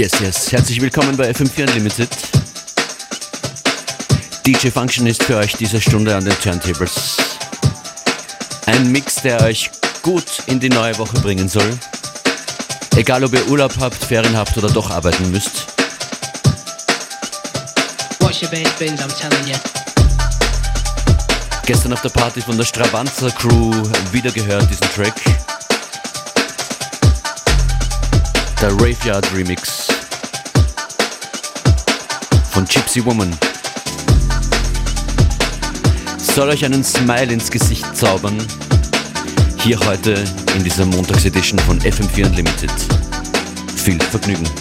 Yes, yes. Herzlich willkommen bei FM4 Unlimited. DJ Function ist für euch diese Stunde an den Turntables. Ein Mix, der euch gut in die neue Woche bringen soll. Egal ob ihr Urlaub habt, Ferien habt oder doch arbeiten müsst. Gestern auf der Party von der Stravanzer Crew wieder gehört diesen Track. Der Raveyard Remix von Gypsy Woman soll euch einen Smile ins Gesicht zaubern. Hier heute in dieser Montagsedition von FM4 Unlimited. Viel Vergnügen.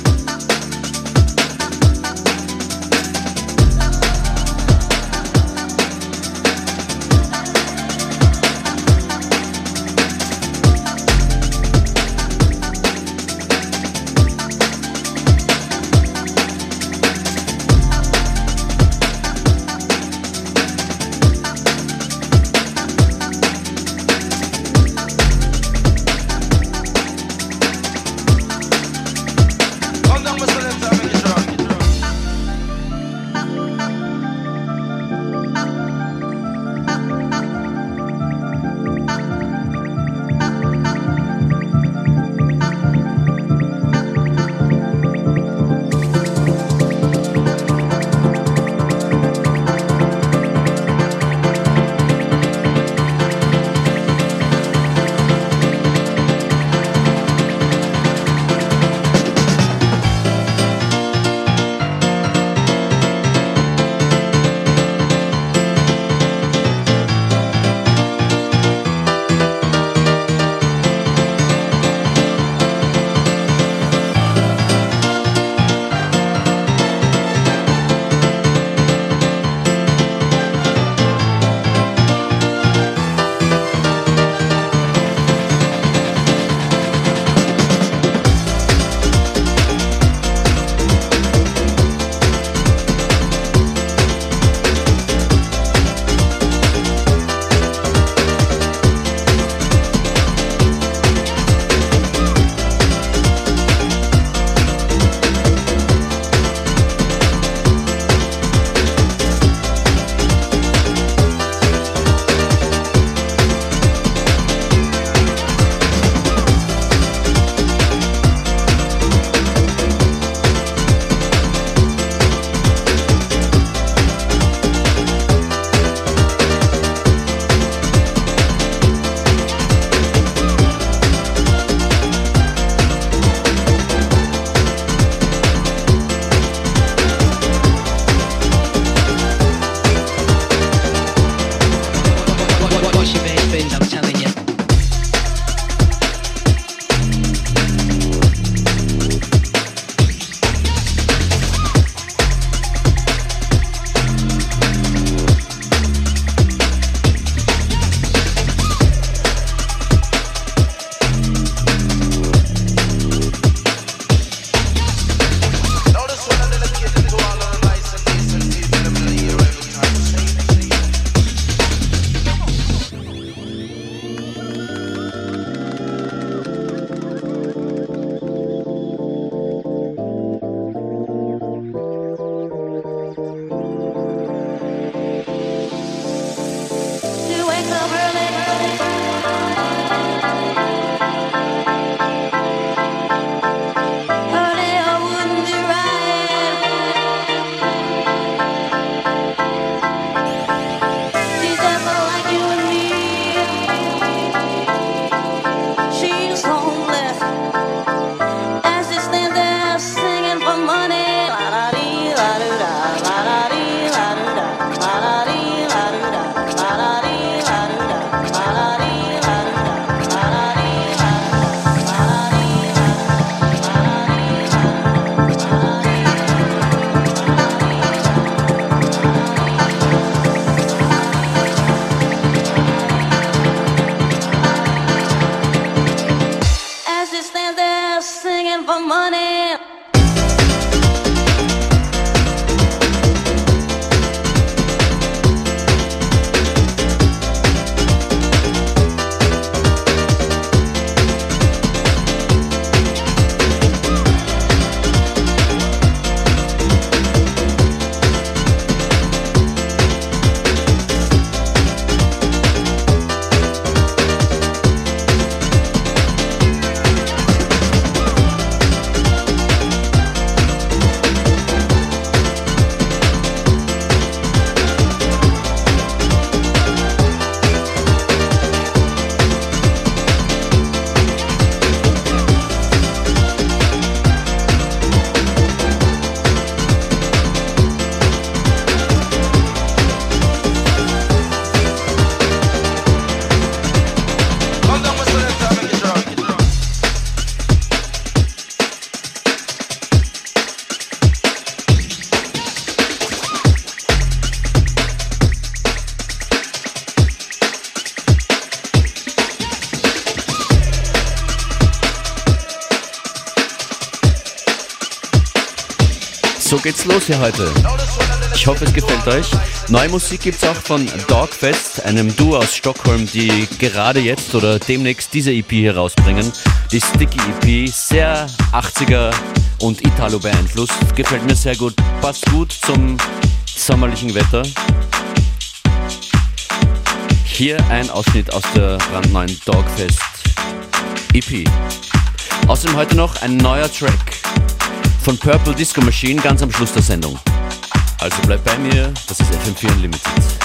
Geht's los hier heute. Ich hoffe, es gefällt euch. Neue Musik gibt's auch von Dogfest, einem Duo aus Stockholm, die gerade jetzt oder demnächst diese EP hier rausbringen. Die Sticky EP, sehr 80er und Italo beeinflusst. Gefällt mir sehr gut, passt gut zum sommerlichen Wetter. Hier ein Ausschnitt aus der brandneuen Dogfest EP. Außerdem heute noch ein neuer Track von Purple Disco Machine ganz am Schluss der Sendung. Also bleibt bei mir, das ist FM4 Unlimited.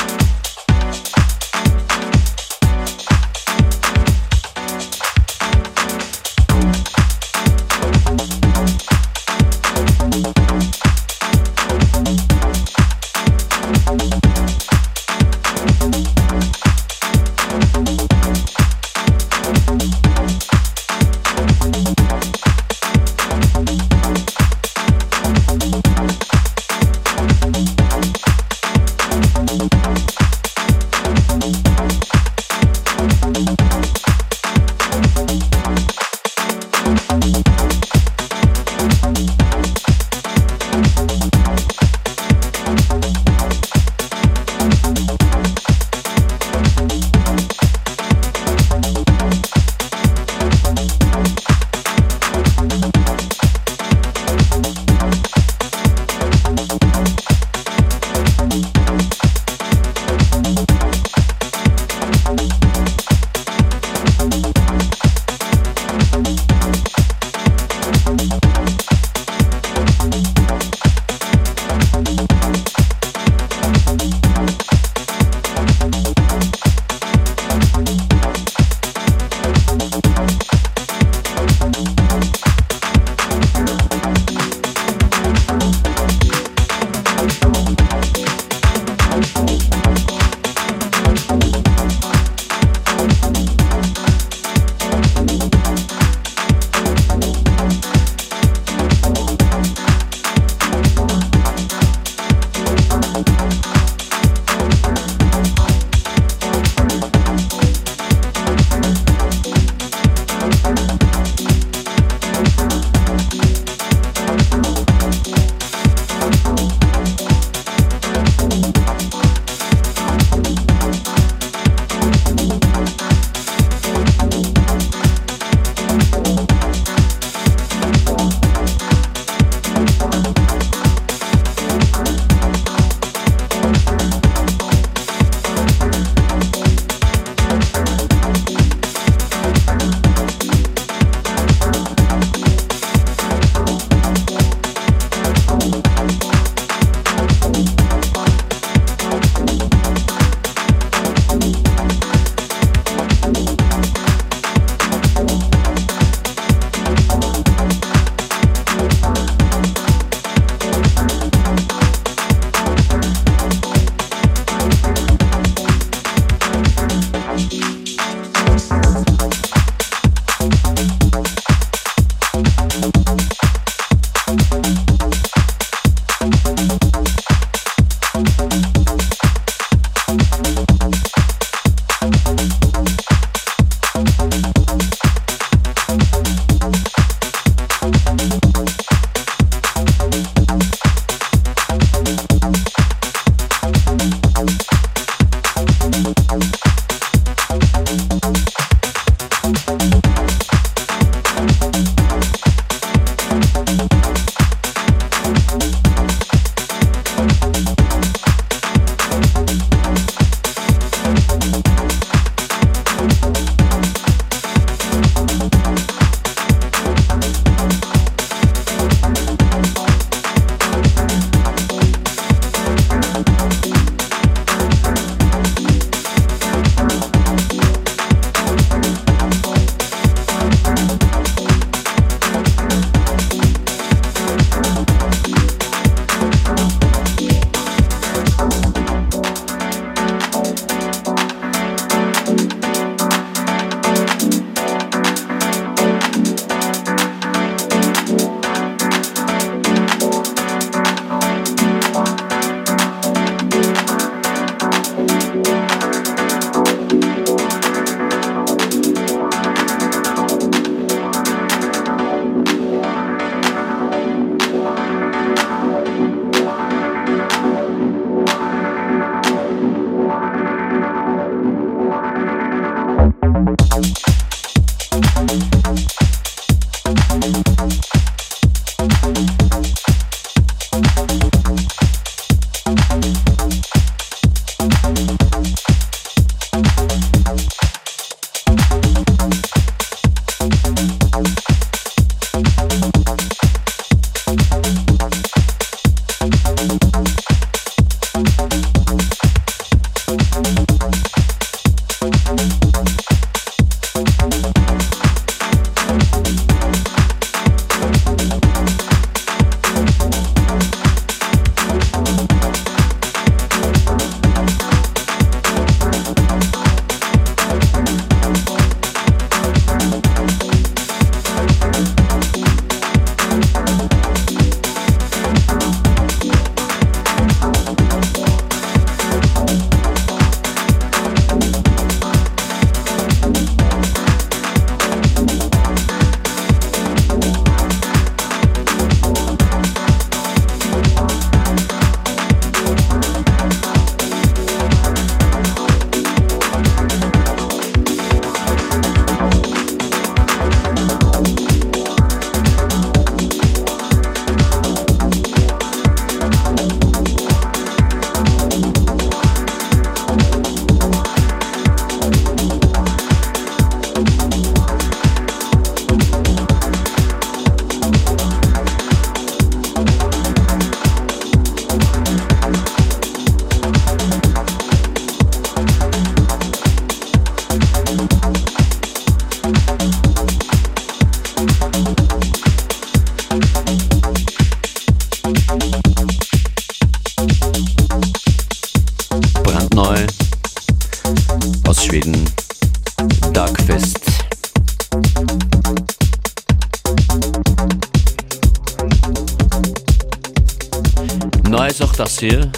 Hier.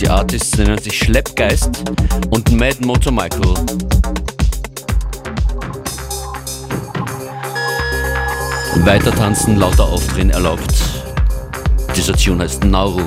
Die Artists nennen sich Schleppgeist und Mad Motor Michael. Weiter tanzen, lauter aufdrehen erlaubt. Dieser Tune heißt Nauru.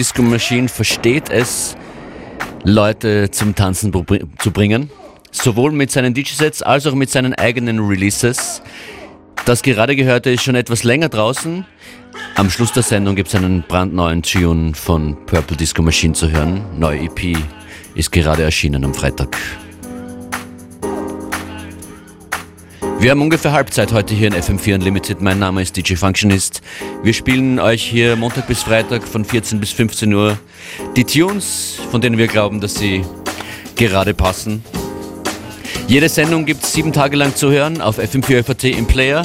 Disco Machine versteht es, Leute zum Tanzen zu bringen. Sowohl mit seinen DJ-Sets als auch mit seinen eigenen Releases. Das gerade gehörte ist schon etwas länger draußen. Am Schluss der Sendung gibt es einen brandneuen Tune von Purple Disco Machine zu hören. Neue EP ist gerade erschienen am Freitag. Wir haben ungefähr Halbzeit heute hier in FM4 Unlimited. Mein Name ist DJ Functionist. Wir spielen euch hier Montag bis Freitag von 14 bis 15 Uhr die Tunes, von denen wir glauben, dass sie gerade passen. Jede Sendung gibt es sieben Tage lang zu hören auf FM4 FAT im Player.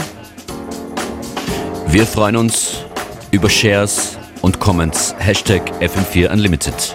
Wir freuen uns über Shares und Comments. Hashtag FM4 Unlimited.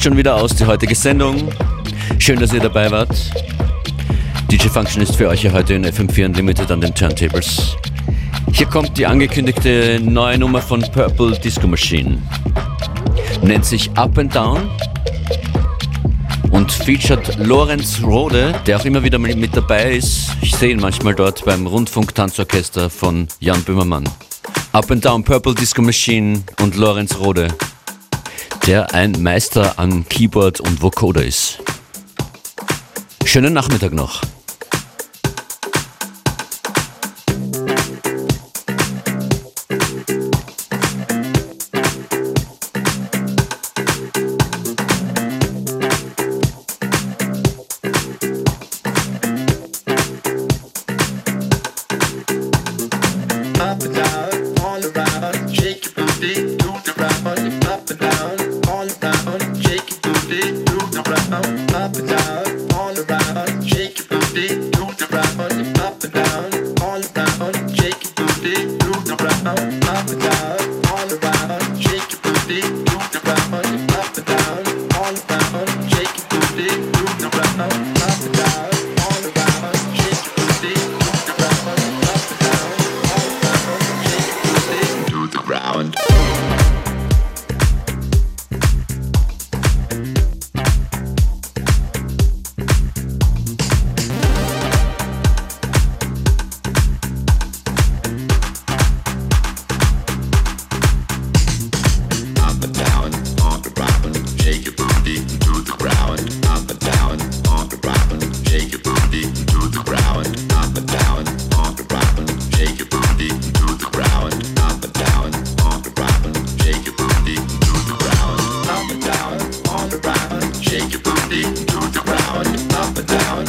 Fast schon wieder aus die heutige Sendung. Schön, dass ihr dabei wart. DJ Function ist für euch hier heute in FM4 Unlimited an den Turntables. Hier kommt die angekündigte neue Nummer von Purple Disco Machine. Nennt sich Up and Down und featured Lorenz Rode, der auch immer wieder mit dabei ist. Ich sehe ihn manchmal dort beim Rundfunk-Tanzorchester von Jan Böhmermann. Up and Down, Purple Disco Machine und Lorenz Rode, der ein Meister an Keyboard und Vocoder ist. Schönen Nachmittag noch. eating, talk about it up and down.